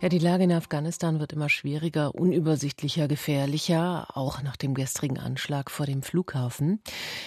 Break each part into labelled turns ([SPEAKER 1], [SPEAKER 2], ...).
[SPEAKER 1] Ja, die Lage in Afghanistan wird immer schwieriger, unübersichtlicher, gefährlicher, auch nach dem gestrigen Anschlag vor dem Flughafen.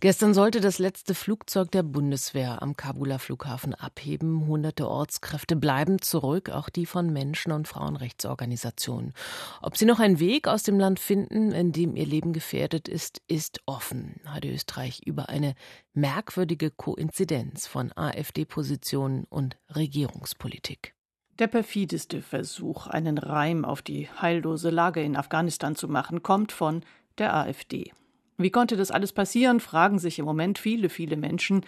[SPEAKER 1] Gestern sollte das letzte Flugzeug der Bundeswehr am Kabuler Flughafen abheben. Hunderte Ortskräfte bleiben zurück, auch die von Menschen- und Frauenrechtsorganisationen. Ob sie noch einen Weg aus dem Land finden, in dem ihr Leben gefährdet ist, ist offen. Heide Österreich über eine merkwürdige Koinzidenz von AfD-Positionen und Regierungspolitik.
[SPEAKER 2] Der perfideste Versuch, einen Reim auf die heillose Lage in Afghanistan zu machen, kommt von der AfD. Wie konnte das alles passieren, fragen sich im Moment viele, viele Menschen.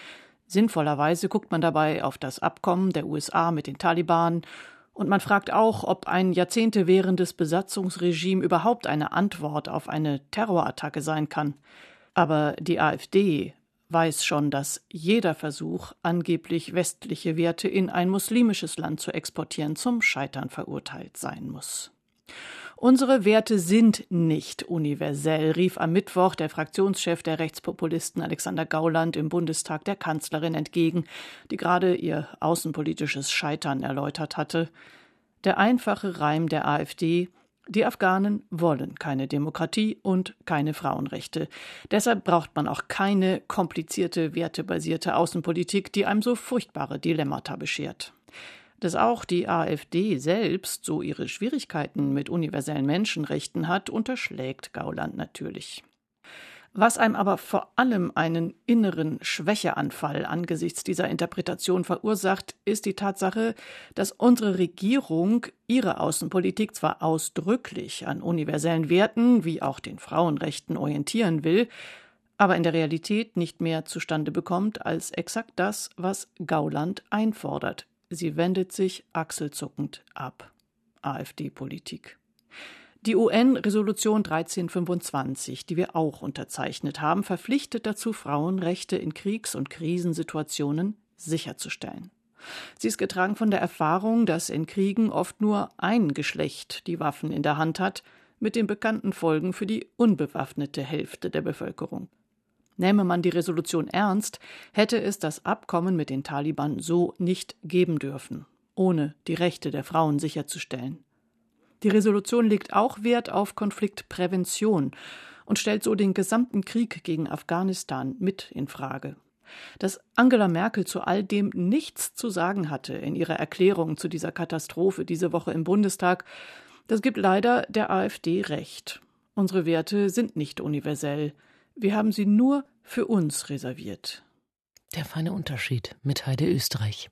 [SPEAKER 2] Sinnvollerweise guckt man dabei auf das Abkommen der USA mit den Taliban und man fragt auch, ob ein Jahrzehnte währendes Besatzungsregime überhaupt eine Antwort auf eine Terrorattacke sein kann. Aber die AfD weiß schon, dass jeder Versuch, angeblich westliche Werte in ein muslimisches Land zu exportieren, zum Scheitern verurteilt sein muss. Unsere Werte sind nicht universell, rief am Mittwoch der Fraktionschef der Rechtspopulisten Alexander Gauland im Bundestag der Kanzlerin entgegen, die gerade ihr außenpolitisches Scheitern erläutert hatte. Der einfache Reim der AfD die Afghanen wollen keine Demokratie und keine Frauenrechte. Deshalb braucht man auch keine komplizierte, wertebasierte Außenpolitik, die einem so furchtbare Dilemmata beschert. Dass auch die AfD selbst so ihre Schwierigkeiten mit universellen Menschenrechten hat, unterschlägt Gauland natürlich. Was einem aber vor allem einen inneren Schwächeanfall angesichts dieser Interpretation verursacht, ist die Tatsache, dass unsere Regierung ihre Außenpolitik zwar ausdrücklich an universellen Werten wie auch den Frauenrechten orientieren will, aber in der Realität nicht mehr zustande bekommt als exakt das, was Gauland einfordert. Sie wendet sich achselzuckend ab. AfD-Politik. Die UN-Resolution 1325, die wir auch unterzeichnet haben, verpflichtet dazu, Frauenrechte in Kriegs- und Krisensituationen sicherzustellen. Sie ist getragen von der Erfahrung, dass in Kriegen oft nur ein Geschlecht die Waffen in der Hand hat, mit den bekannten Folgen für die unbewaffnete Hälfte der Bevölkerung. Nähme man die Resolution ernst, hätte es das Abkommen mit den Taliban so nicht geben dürfen, ohne die Rechte der Frauen sicherzustellen. Die Resolution legt auch Wert auf Konfliktprävention und stellt so den gesamten Krieg gegen Afghanistan mit in Frage. Dass Angela Merkel zu all dem nichts zu sagen hatte in ihrer Erklärung zu dieser Katastrophe diese Woche im Bundestag, das gibt leider der AfD recht. Unsere Werte sind nicht universell. Wir haben sie nur für uns reserviert.
[SPEAKER 1] Der feine Unterschied mit Heide Österreich.